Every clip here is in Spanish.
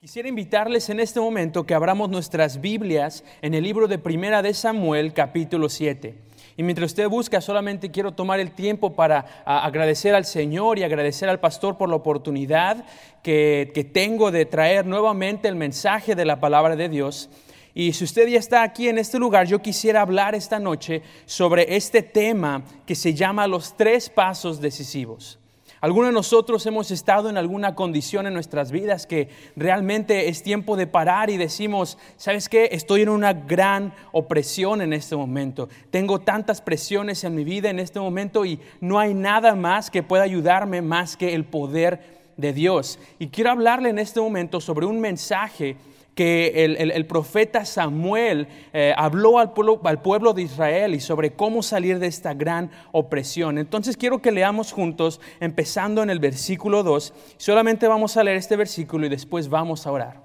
Quisiera invitarles en este momento que abramos nuestras Biblias en el libro de Primera de Samuel, capítulo 7. Y mientras usted busca, solamente quiero tomar el tiempo para agradecer al Señor y agradecer al pastor por la oportunidad que, que tengo de traer nuevamente el mensaje de la palabra de Dios. Y si usted ya está aquí en este lugar, yo quisiera hablar esta noche sobre este tema que se llama los tres pasos decisivos. Algunos de nosotros hemos estado en alguna condición en nuestras vidas que realmente es tiempo de parar y decimos, ¿sabes qué? Estoy en una gran opresión en este momento. Tengo tantas presiones en mi vida en este momento y no hay nada más que pueda ayudarme más que el poder de Dios. Y quiero hablarle en este momento sobre un mensaje que el, profeta Samuel eh, habló al pueblo, al pueblo de Israel y sobre cómo salir de esta gran opresión. Entonces quiero que leamos juntos, empezando en el versículo 2. Solamente vamos a leer este versículo y después vamos a orar.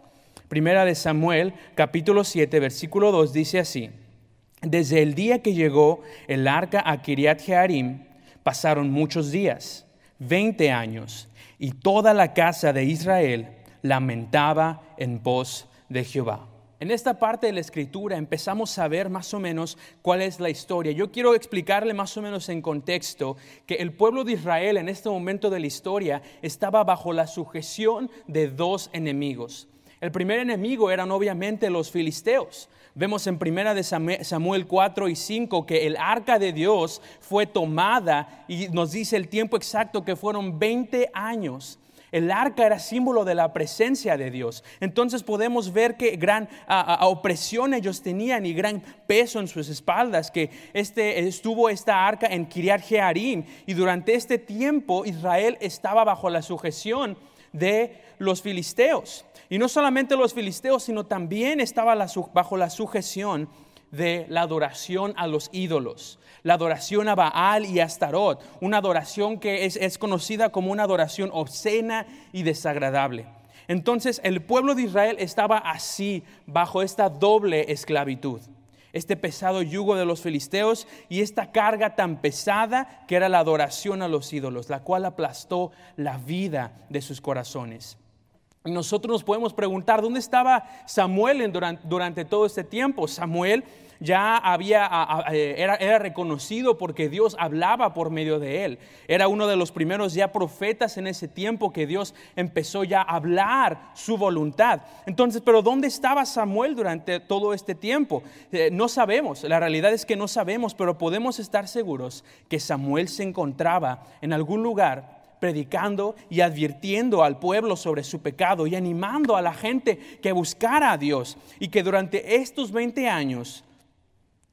Primera de Samuel, capítulo 7, versículo 2 dice así. Desde el día que llegó el arca a Kiriat Jearim, pasaron muchos días, 20 años, y toda la casa de Israel lamentaba en pos de Jehová. En esta parte de la escritura empezamos a ver más o menos cuál es la historia. Yo quiero explicarle más o menos en contexto que el pueblo de Israel en este momento de la historia estaba bajo la sujeción de dos enemigos. El primer enemigo eran obviamente los filisteos. Vemos en primera de Samuel 4 y 5 que el arca de Dios fue tomada y nos dice el tiempo exacto que fueron 20 años el arca era símbolo de la presencia de Dios. Entonces podemos ver que gran opresión ellos tenían y gran peso en sus espaldas, que este, estuvo esta arca en Kiriat Jearim y durante este tiempo Israel estaba bajo la sujeción de los filisteos. Y no solamente los filisteos, sino también estaba bajo la sujeción de la adoración a los ídolos, la adoración a Baal y a Astarot, una adoración que es, es conocida como una adoración obscena y desagradable. Entonces el pueblo de Israel estaba así, bajo esta doble esclavitud, este pesado yugo de los filisteos y esta carga tan pesada que era la adoración a los ídolos, la cual aplastó la vida de sus corazones. Nosotros nos podemos preguntar, ¿dónde estaba Samuel durante, durante todo este tiempo? Samuel ya había, eh, era, era, reconocido porque Dios hablaba por medio de él. Era uno de los primeros ya profetas en ese tiempo que Dios empezó ya a hablar su voluntad. Entonces, pero ¿dónde estaba Samuel durante todo este tiempo? Eh, no sabemos, la realidad es que no sabemos, pero podemos estar seguros que Samuel se encontraba en algún lugar predicando y advirtiendo al pueblo sobre su pecado y animando a la gente que buscara a Dios y que durante estos 20 años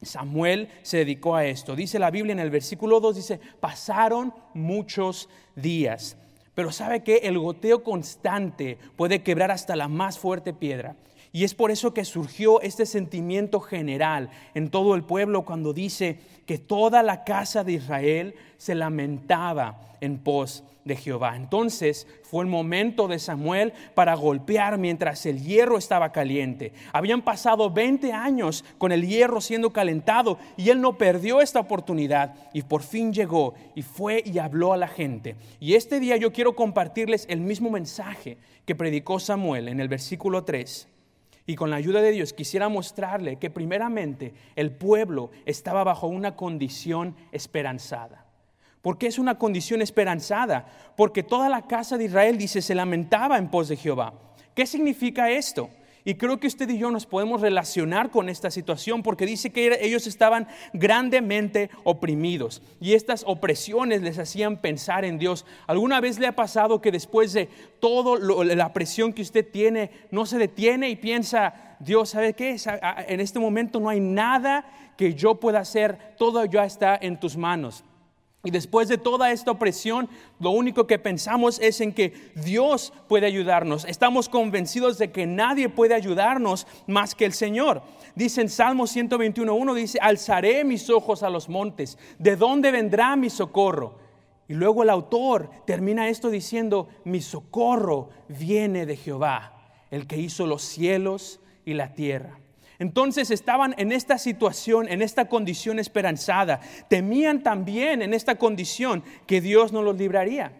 Samuel se dedicó a esto. Dice la Biblia en el versículo 2, dice, pasaron muchos días. Pero sabe que el goteo constante puede quebrar hasta la más fuerte piedra. Y es por eso que surgió este sentimiento general en todo el pueblo cuando dice que toda la casa de Israel se lamentaba en pos de Jehová. Entonces fue el momento de Samuel para golpear mientras el hierro estaba caliente. Habían pasado 20 años con el hierro siendo calentado y él no perdió esta oportunidad y por fin llegó y fue y habló a la gente. Y este día yo quiero compartirles el mismo mensaje que predicó Samuel en el versículo 3 y con la ayuda de Dios quisiera mostrarle que primeramente el pueblo estaba bajo una condición esperanzada. ¿Por qué es una condición esperanzada? Porque toda la casa de Israel, dice, se lamentaba en pos de Jehová. ¿Qué significa esto? Y creo que usted y yo nos podemos relacionar con esta situación porque dice que ellos estaban grandemente oprimidos y estas opresiones les hacían pensar en Dios. ¿Alguna vez le ha pasado que después de toda la presión que usted tiene no se detiene y piensa, Dios, ¿sabe qué? En este momento no hay nada que yo pueda hacer, todo ya está en tus manos. Y después de toda esta opresión, lo único que pensamos es en que Dios puede ayudarnos. Estamos convencidos de que nadie puede ayudarnos más que el Señor. Dice en Salmo 121.1, dice, alzaré mis ojos a los montes. ¿De dónde vendrá mi socorro? Y luego el autor termina esto diciendo, mi socorro viene de Jehová, el que hizo los cielos y la tierra. Entonces estaban en esta situación, en esta condición esperanzada. Temían también en esta condición que Dios no los libraría.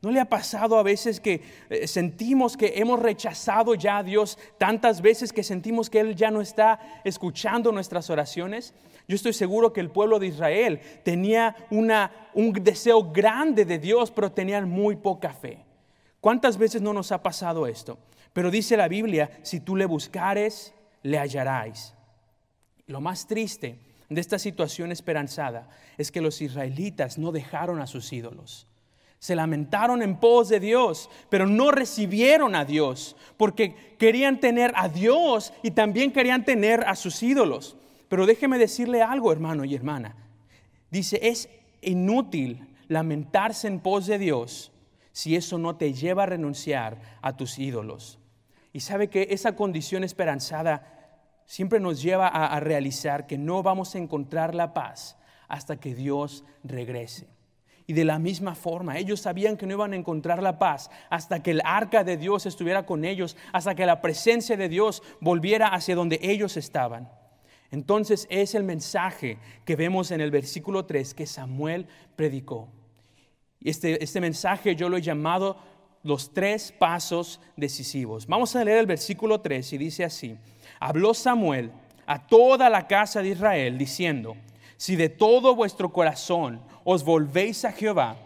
¿No le ha pasado a veces que eh, sentimos que hemos rechazado ya a Dios tantas veces que sentimos que Él ya no está escuchando nuestras oraciones? Yo estoy seguro que el pueblo de Israel tenía un deseo grande de Dios, pero tenían muy poca fe. ¿Cuántas veces no nos ha pasado esto? Pero dice la Biblia, si tú le buscares, le hallarás. Lo más triste de esta situación esperanzada es que los israelitas no dejaron a sus ídolos. Se lamentaron en pos de Dios, pero no recibieron a Dios, porque querían tener a Dios y también querían tener a sus ídolos. Pero déjeme decirle algo, hermano y hermana. Dice, es inútil lamentarse en pos de Dios si eso no te lleva a renunciar a tus ídolos. Y sabe que esa condición esperanzada siempre nos lleva a, realizar que no vamos a encontrar la paz hasta que Dios regrese. Y de la misma forma, ellos sabían que no iban a encontrar la paz hasta que el arca de Dios estuviera con ellos, hasta que la presencia de Dios volviera hacia donde ellos estaban. Entonces es el mensaje que vemos en el versículo 3 que Samuel predicó. Este, este mensaje yo lo he llamado los tres pasos decisivos. Vamos a leer el versículo 3 y dice así, habló Samuel a toda la casa de Israel diciendo, si de todo vuestro corazón os volvéis a Jehová,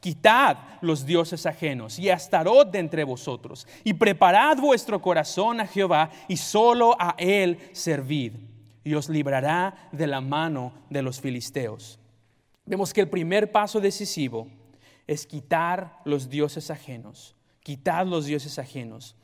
quitad los dioses ajenos y Astarot de entre vosotros, y preparad vuestro corazón a Jehová, y solo a él servid, y os librará de la mano de los filisteos. Vemos que el primer paso decisivo es quitar los dioses ajenos, quitad los dioses ajenos.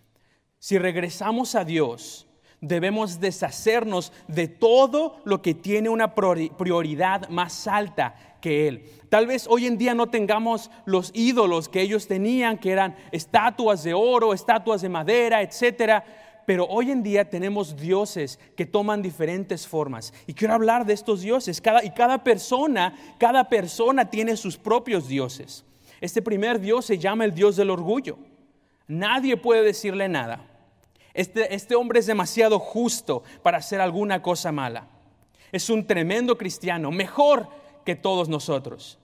Si regresamos a Dios, debemos deshacernos de todo lo que tiene una prioridad más alta que Él. Tal vez hoy en día no tengamos los ídolos que ellos tenían, que eran estatuas de oro, estatuas de madera, etcétera. Pero hoy en día tenemos dioses que toman diferentes formas. Y quiero hablar de estos dioses. Cada, y cada persona, cada persona tiene sus propios dioses. Este primer dios se llama el dios del orgullo. Nadie puede decirle nada. Este, este, hombre es demasiado justo para hacer alguna cosa mala. Es un tremendo cristiano, mejor que todos nosotros.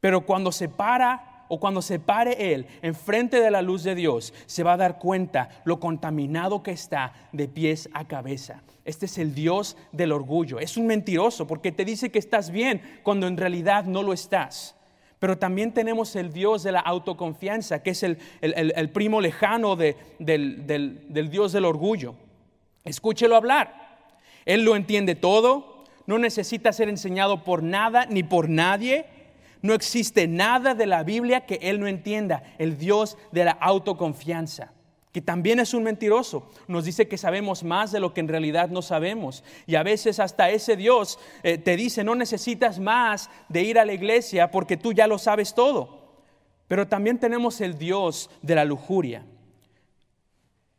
Pero cuando se para o cuando se pare él enfrente de la luz de Dios, se va a dar cuenta lo contaminado que está de pies a cabeza. Este es el Dios del orgullo. Es un mentiroso porque te dice que estás bien cuando en realidad no lo estás. Pero también tenemos el Dios de la autoconfianza, que es el, primo lejano del, del Dios del orgullo. Escúchelo hablar. Él lo entiende todo, no necesita ser enseñado por nada ni por nadie. No existe nada de la Biblia que él no entienda, el Dios de la autoconfianza que también es un mentiroso. Nos dice que sabemos más de lo que en realidad no sabemos. Y a veces hasta ese Dios eh, te dice, no necesitas más de ir a la iglesia porque tú ya lo sabes todo. Pero también tenemos el Dios de la lujuria.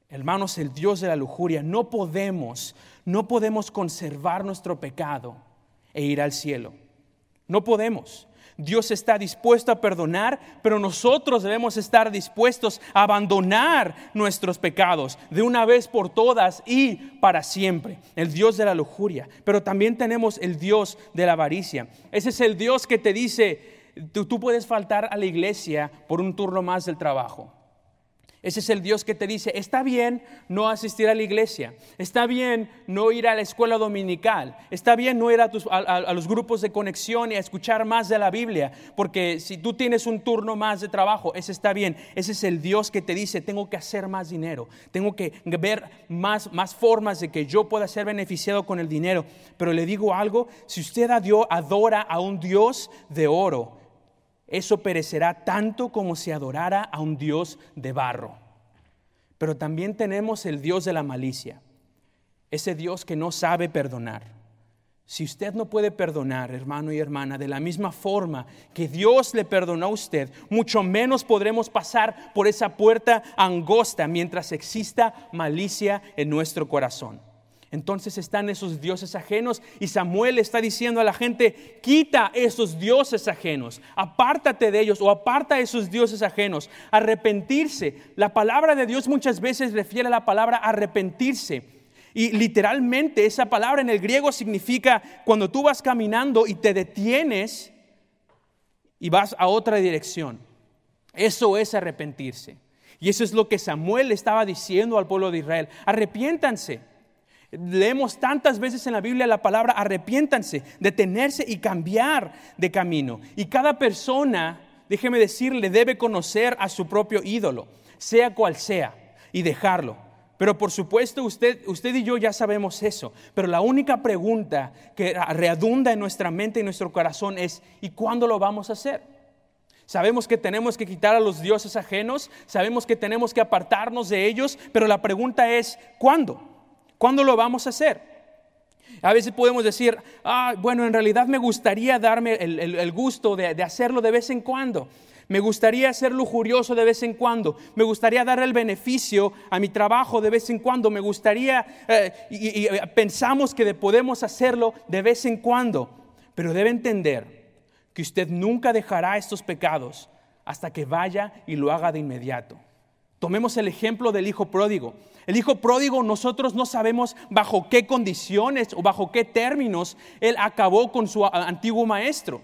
Hermanos, el Dios de la lujuria. No podemos, no podemos conservar nuestro pecado e ir al cielo. No podemos. Dios está dispuesto a perdonar, pero nosotros debemos estar dispuestos a abandonar nuestros pecados de una vez por todas y para siempre. El Dios de la lujuria, pero también tenemos el Dios de la avaricia. Ese es el Dios que te dice, tú, puedes faltar a la iglesia por un turno más del trabajo. Ese es el Dios que te dice, está bien no asistir a la iglesia, está bien no ir a la escuela dominical, está bien no ir a, los grupos de conexión y a escuchar más de la Biblia, porque si tú tienes un turno más de trabajo, ese está bien. Ese es el Dios que te dice, tengo que hacer más dinero, tengo que ver más, más formas de que yo pueda ser beneficiado con el dinero. Pero le digo algo, si usted adora a un Dios de oro, eso perecerá tanto como si adorara a un Dios de barro. Pero también tenemos el Dios de la malicia, ese Dios que no sabe perdonar. Si usted no puede perdonar, hermano y hermana, de la misma forma que Dios le perdonó a usted, mucho menos podremos pasar por esa puerta angosta mientras exista malicia en nuestro corazón. Entonces están esos dioses ajenos y Samuel está diciendo a la gente, quita esos dioses ajenos, apártate de ellos o aparta esos dioses ajenos, arrepentirse. La palabra de Dios muchas veces refiere a la palabra arrepentirse. Y literalmente esa palabra en el griego significa cuando tú vas caminando y te detienes y vas a otra dirección. Eso es arrepentirse. Y eso es lo que Samuel estaba diciendo al pueblo de Israel. Arrepiéntanse. Leemos tantas veces en la Biblia la palabra arrepiéntanse, detenerse y cambiar de camino. Y cada persona, déjeme decirle, debe conocer a su propio ídolo, sea cual sea, y dejarlo. Pero por supuesto usted, usted y yo ya sabemos eso. Pero la única pregunta que redunda en nuestra mente y nuestro corazón es, ¿y cuándo lo vamos a hacer? Sabemos que tenemos que quitar a los dioses ajenos, sabemos que tenemos que apartarnos de ellos, pero la pregunta es, ¿cuándo? ¿Cuándo lo vamos a hacer? A veces podemos decir, ah, bueno, en realidad me gustaría darme el, gusto de, hacerlo de vez en cuando. Me gustaría ser lujurioso de vez en cuando. Me gustaría dar el beneficio a mi trabajo de vez en cuando. Me gustaría, eh, y, y pensamos que podemos hacerlo de vez en cuando. Pero debe entender que usted nunca dejará estos pecados hasta que vaya y lo haga de inmediato. Tomemos el ejemplo del hijo pródigo. El hijo pródigo nosotros no sabemos bajo qué condiciones o bajo qué términos él acabó con su antiguo maestro.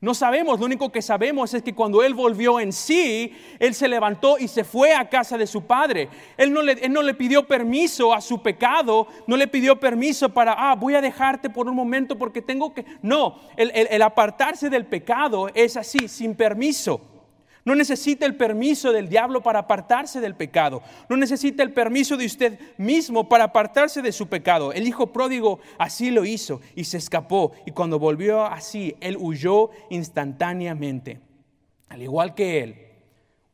No sabemos, lo único que sabemos es que cuando él volvió en sí, él se levantó y se fue a casa de su padre. Él no le, no le pidió permiso a su pecado, no le pidió permiso para, ah, voy a dejarte por un momento porque tengo que... No, el apartarse del pecado es así, sin permiso. No necesita el permiso del diablo para apartarse del pecado. No necesita el permiso de usted mismo para apartarse de su pecado. El hijo pródigo así lo hizo y se escapó. Y cuando volvió así, él huyó instantáneamente. Al igual que él,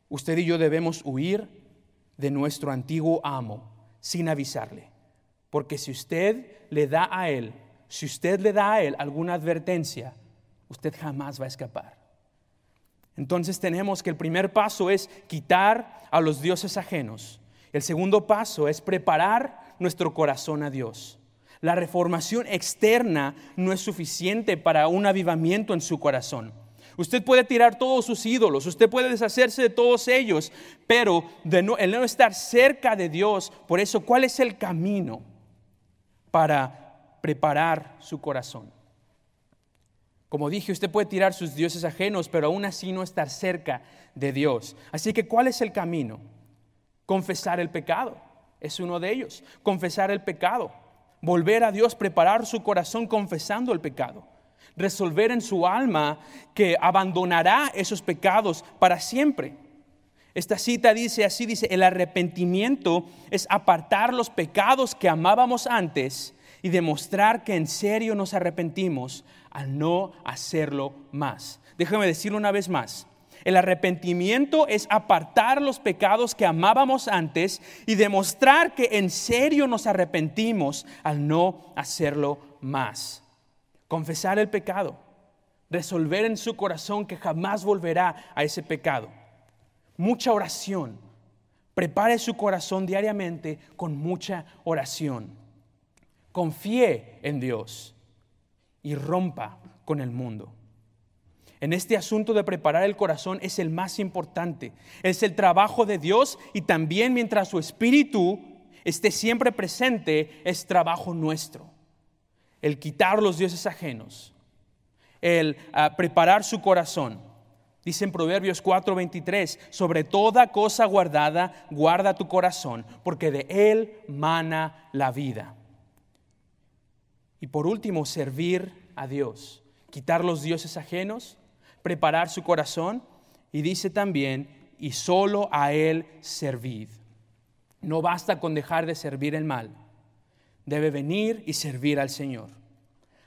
usted y yo debemos huir de nuestro antiguo amo sin avisarle. Porque si usted le da a él, si usted le da a él alguna advertencia, usted jamás va a escapar. Entonces tenemos que el primer paso es quitar a los dioses ajenos. El segundo paso es preparar nuestro corazón a Dios. La reformación externa no es suficiente para un avivamiento en su corazón. Usted puede tirar todos sus ídolos, usted puede deshacerse de todos ellos, pero de no, el no estar cerca de Dios, por eso, ¿cuál es el camino para preparar su corazón? Como dije, usted puede tirar sus dioses ajenos, pero aún así no estar cerca de Dios. Así que, ¿cuál es el camino? Confesar el pecado. Es uno de ellos. Confesar el pecado. Volver a Dios, preparar su corazón confesando el pecado. Resolver en su alma que abandonará esos pecados para siempre. Esta cita dice así, dice, el arrepentimiento es apartar los pecados que amábamos antes y demostrar que en serio nos arrepentimos al no hacerlo más. Déjame decirlo una vez más. El arrepentimiento es apartar los pecados que amábamos antes y demostrar que en serio nos arrepentimos al no hacerlo más. Confesar el pecado, resolver en su corazón que jamás volverá a ese pecado. Mucha oración. Prepare su corazón diariamente con mucha oración. Confíe en Dios y rompa con el mundo. En este asunto de preparar el corazón es el más importante. Es el trabajo de Dios y también mientras su espíritu esté siempre presente, es trabajo nuestro. El quitar los dioses ajenos, el ah, preparar su corazón. Dice en Proverbios 4:23, sobre toda cosa guardada, guarda tu corazón, porque de él mana la vida. Y por último, servir a Dios, quitar los dioses ajenos, preparar su corazón y dice también, y solo a Él servid. No basta con dejar de servir el mal, debe venir y servir al Señor.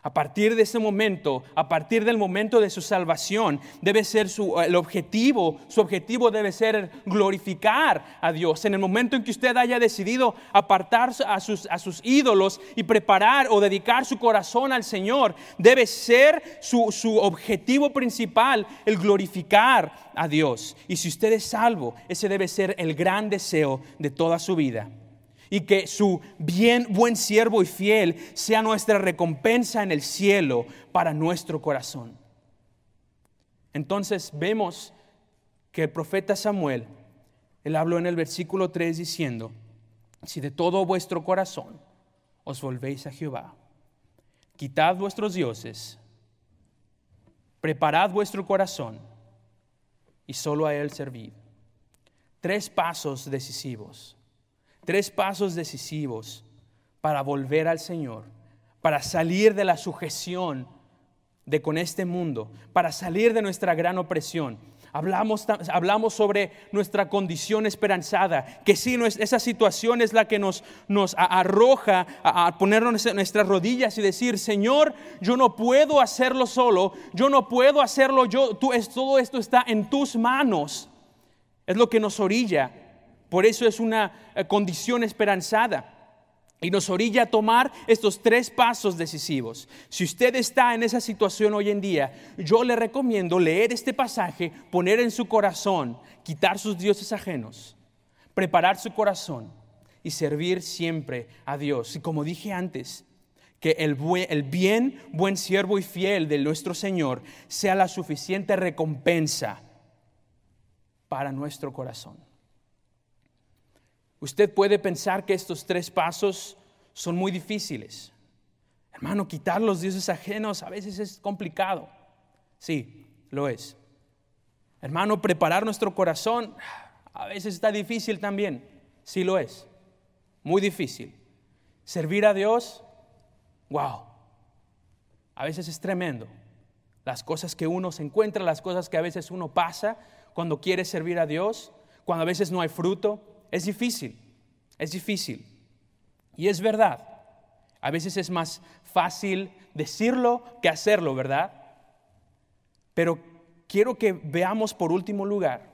A partir de ese momento, a partir del momento de su salvación, debe ser su, el objetivo, su objetivo debe ser glorificar a Dios. En el momento en que usted haya decidido apartar a sus, a sus ídolos y preparar o dedicar su corazón al Señor, debe ser su, su objetivo principal el glorificar a Dios. Y si usted es salvo, ese debe ser el gran deseo de toda su vida y que su bien buen siervo y fiel sea nuestra recompensa en el cielo para nuestro corazón. Entonces vemos que el profeta Samuel, él habló en el versículo 3 diciendo, si de todo vuestro corazón os volvéis a Jehová, quitad vuestros dioses, preparad vuestro corazón y solo a Él servir. Tres pasos decisivos, tres pasos decisivos para volver al Señor, para salir de la sujeción de con este mundo, para salir de nuestra gran opresión. Hablamos, hablamos sobre nuestra condición esperanzada, que sí, esa situación es la que nos, nos arroja a, ponernos en nuestras rodillas y decir, Señor, yo no puedo hacerlo solo, yo no puedo hacerlo yo, tú, es, todo esto está en tus manos. Es lo que nos orilla. Por eso es una eh, condición esperanzada y nos orilla a tomar estos tres pasos decisivos. Si usted está en esa situación hoy en día, yo le recomiendo leer este pasaje, poner en su corazón, quitar sus dioses ajenos, preparar su corazón y servir siempre a Dios. Y como dije antes, que el, el bien, buen siervo y fiel de nuestro Señor sea la suficiente recompensa para nuestro corazón. Usted puede pensar que estos tres pasos son muy difíciles. Hermano, quitar los dioses ajenos a veces es complicado. Sí, lo es. Hermano, preparar nuestro corazón a veces está difícil también. Sí lo es. Muy difícil. Servir a Dios, wow. A veces es tremendo. Las cosas que uno se encuentra, las cosas que a veces uno pasa cuando quiere servir a Dios, cuando a veces no hay fruto, es difícil, es difícil. Y es verdad, a veces es más fácil decirlo que hacerlo, ¿verdad? Pero quiero que veamos por último lugar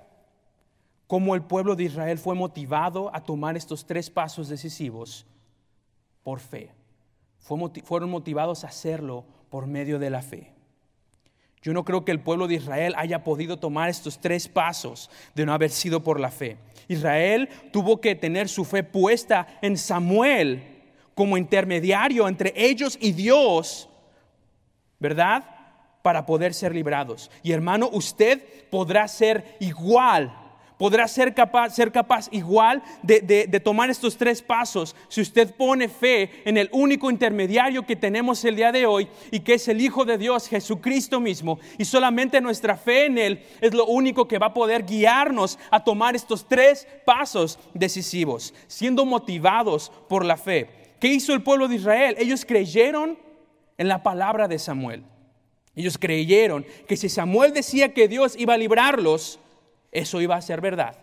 cómo el pueblo de Israel fue motivado a tomar estos tres pasos decisivos por fe. Fueron motivados a hacerlo por medio de la fe. Yo no creo que el pueblo de Israel haya podido tomar estos tres pasos de no haber sido por la fe. Israel tuvo que tener su fe puesta en Samuel como intermediario entre ellos y Dios, ¿verdad? Para poder ser librados. Y hermano, usted podrá ser igual podrá ser capaz, ser capaz igual de, tomar estos tres pasos si usted pone fe en el único intermediario que tenemos el día de hoy y que es el Hijo de Dios, Jesucristo mismo. Y solamente nuestra fe en Él es lo único que va a poder guiarnos a tomar estos tres pasos decisivos, siendo motivados por la fe. ¿Qué hizo el pueblo de Israel? Ellos creyeron en la palabra de Samuel. Ellos creyeron que si Samuel decía que Dios iba a librarlos, eso iba a ser verdad.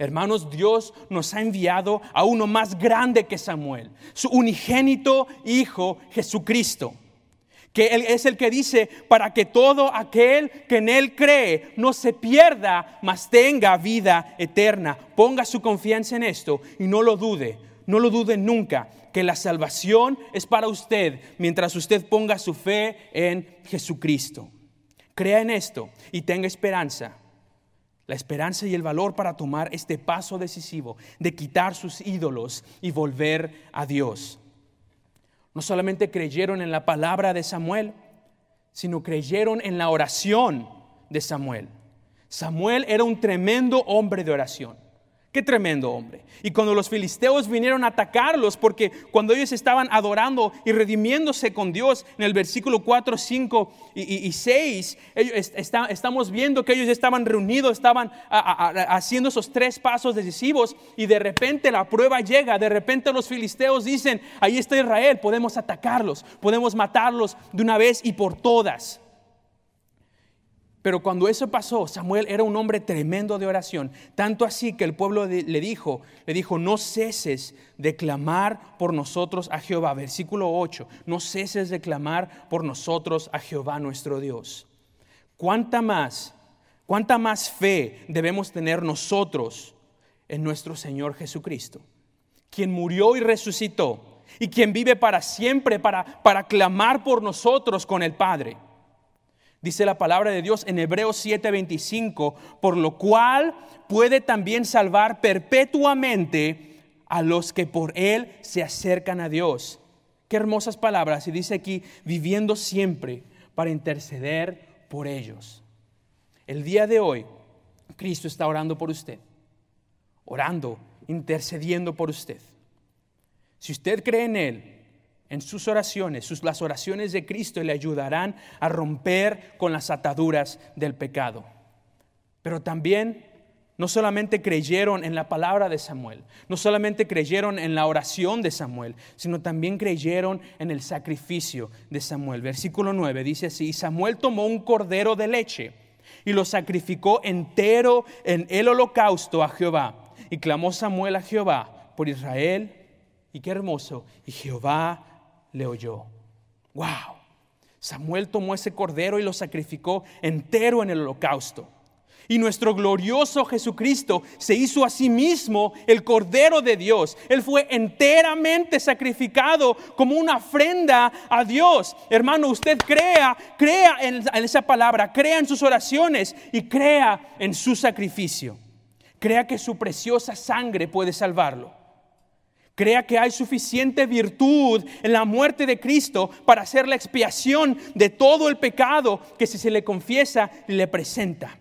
Hermanos, Dios nos ha enviado a uno más grande que Samuel, su unigénito Hijo Jesucristo, que Él es el que dice, para que todo aquel que en Él cree no se pierda, mas tenga vida eterna. Ponga su confianza en esto y no lo dude, no lo dude nunca, que la salvación es para usted mientras usted ponga su fe en Jesucristo. Crea en esto y tenga esperanza la esperanza y el valor para tomar este paso decisivo de quitar sus ídolos y volver a Dios. No solamente creyeron en la palabra de Samuel, sino creyeron en la oración de Samuel. Samuel era un tremendo hombre de oración. Qué tremendo hombre. Y cuando los filisteos vinieron a atacarlos, porque cuando ellos estaban adorando y redimiéndose con Dios, en el versículo 4, 5 y, 6, ellos, estamos viendo que ellos estaban reunidos, estaban haciendo esos tres pasos decisivos y de repente la prueba llega, de repente los filisteos dicen, ahí está Israel, podemos atacarlos, podemos matarlos de una vez y por todas. Pero cuando eso pasó, Samuel era un hombre tremendo de oración, tanto así que el pueblo le dijo, le dijo, no ceses de clamar por nosotros a Jehová. Versículo 8, no ceses de clamar por nosotros a Jehová nuestro Dios. ¿Cuánta más, cuánta más fe debemos tener nosotros en nuestro Señor Jesucristo, quien murió y resucitó y quien vive para siempre para, para clamar por nosotros con el Padre? Dice la palabra de Dios en Hebreos 7:25, por lo cual puede también salvar perpetuamente a los que por Él se acercan a Dios. Qué hermosas palabras. Y dice aquí, viviendo siempre para interceder por ellos. El día de hoy, Cristo está orando por usted. Orando, intercediendo por usted. Si usted cree en Él, en sus oraciones, sus, las oraciones de Cristo le ayudarán a romper con las ataduras del pecado. Pero también no solamente creyeron en la palabra de Samuel, no solamente creyeron en la oración de Samuel, sino también creyeron en el sacrificio de Samuel. Versículo 9 dice así, Samuel tomó un cordero de leche y lo sacrificó entero en el holocausto a Jehová. Y clamó Samuel a Jehová por Israel, y qué hermoso, y Jehová le oyó. ¡Wow! Samuel tomó ese cordero y lo sacrificó entero en el holocausto. Y nuestro glorioso Jesucristo se hizo a sí mismo el Cordero de Dios. Él fue enteramente sacrificado como una ofrenda a Dios. Hermano, usted crea, crea en, esa palabra, crea en sus oraciones y crea en su sacrificio. Crea que su preciosa sangre puede salvarlo. Crea que hay suficiente virtud en la muerte de Cristo para hacer la expiación de todo el pecado que si se le confiesa le presenta.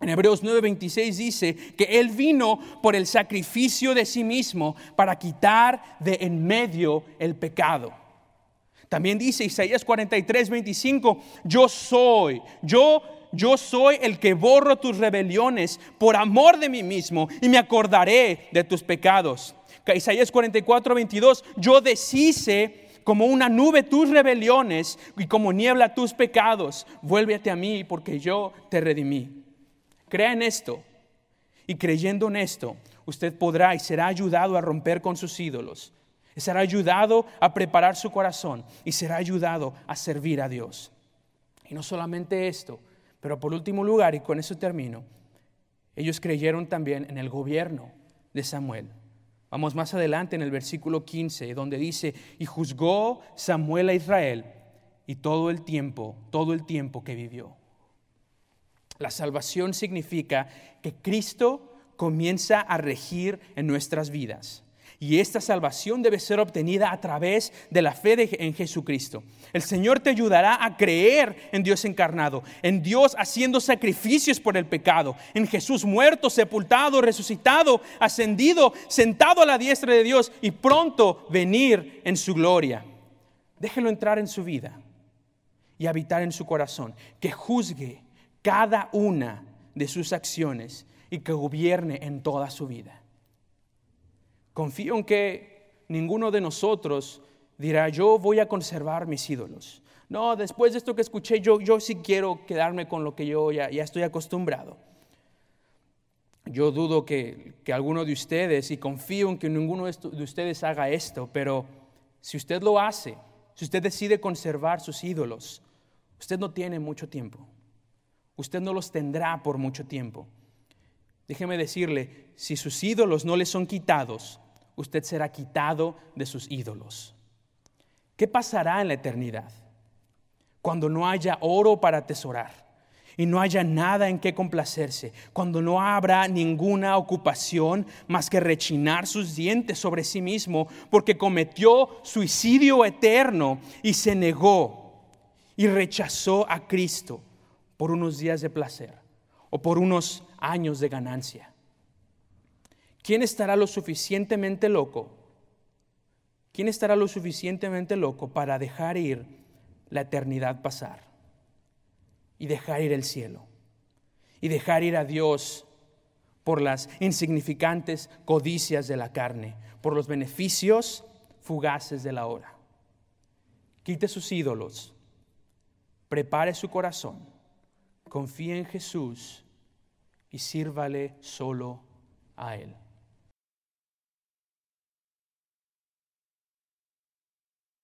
En Hebreos 9:26 dice que Él vino por el sacrificio de sí mismo para quitar de en medio el pecado. También dice Isaías 43:25, yo soy, yo yo soy el que borro tus rebeliones por amor de mí mismo y me acordaré de tus pecados. Isaías 44:22, yo deshice como una nube tus rebeliones y como niebla tus pecados. Vuélvete a mí porque yo te redimí. Crea en esto. Y creyendo en esto, usted podrá y será ayudado a romper con sus ídolos. será ayudado a preparar su corazón y será ayudado a servir a Dios. Y no solamente esto, pero por último lugar, y con eso termino, ellos creyeron también en el gobierno de Samuel. Vamos más adelante en el versículo 15, donde dice, y juzgó Samuel a Israel y todo el tiempo, todo el tiempo que vivió. La salvación significa que Cristo comienza a regir en nuestras vidas. Y esta salvación debe ser obtenida a través de la fe en Jesucristo. El Señor te ayudará a creer en Dios encarnado, en Dios haciendo sacrificios por el pecado, en Jesús muerto, sepultado, resucitado, ascendido, sentado a la diestra de Dios y pronto venir en su gloria. Déjelo entrar en su vida y habitar en su corazón, que juzgue cada una de sus acciones y que gobierne en toda su vida. Confío en que ninguno de nosotros dirá, yo voy a conservar mis ídolos. No, después de esto que escuché, yo, yo sí quiero quedarme con lo que yo ya, estoy acostumbrado. Yo dudo que, que, alguno de ustedes, y confío en que ninguno de ustedes haga esto, pero si usted lo hace, si usted decide conservar sus ídolos, usted no tiene mucho tiempo usted no los tendrá por mucho tiempo. Déjeme decirle, si sus ídolos no le son quitados, usted será quitado de sus ídolos. ¿Qué pasará en la eternidad? Cuando no haya oro para atesorar y no haya nada en qué complacerse, cuando no habrá ninguna ocupación más que rechinar sus dientes sobre sí mismo porque cometió suicidio eterno y se negó y rechazó a Cristo por unos días de placer o por unos años de ganancia. ¿Quién estará lo suficientemente loco? ¿Quién estará lo suficientemente loco para dejar ir la eternidad pasar y dejar ir el cielo y dejar ir a Dios por las insignificantes codicias de la carne, por los beneficios fugaces de la hora? Quite sus ídolos, prepare su corazón confíe en Jesús y sírvale solo a Él.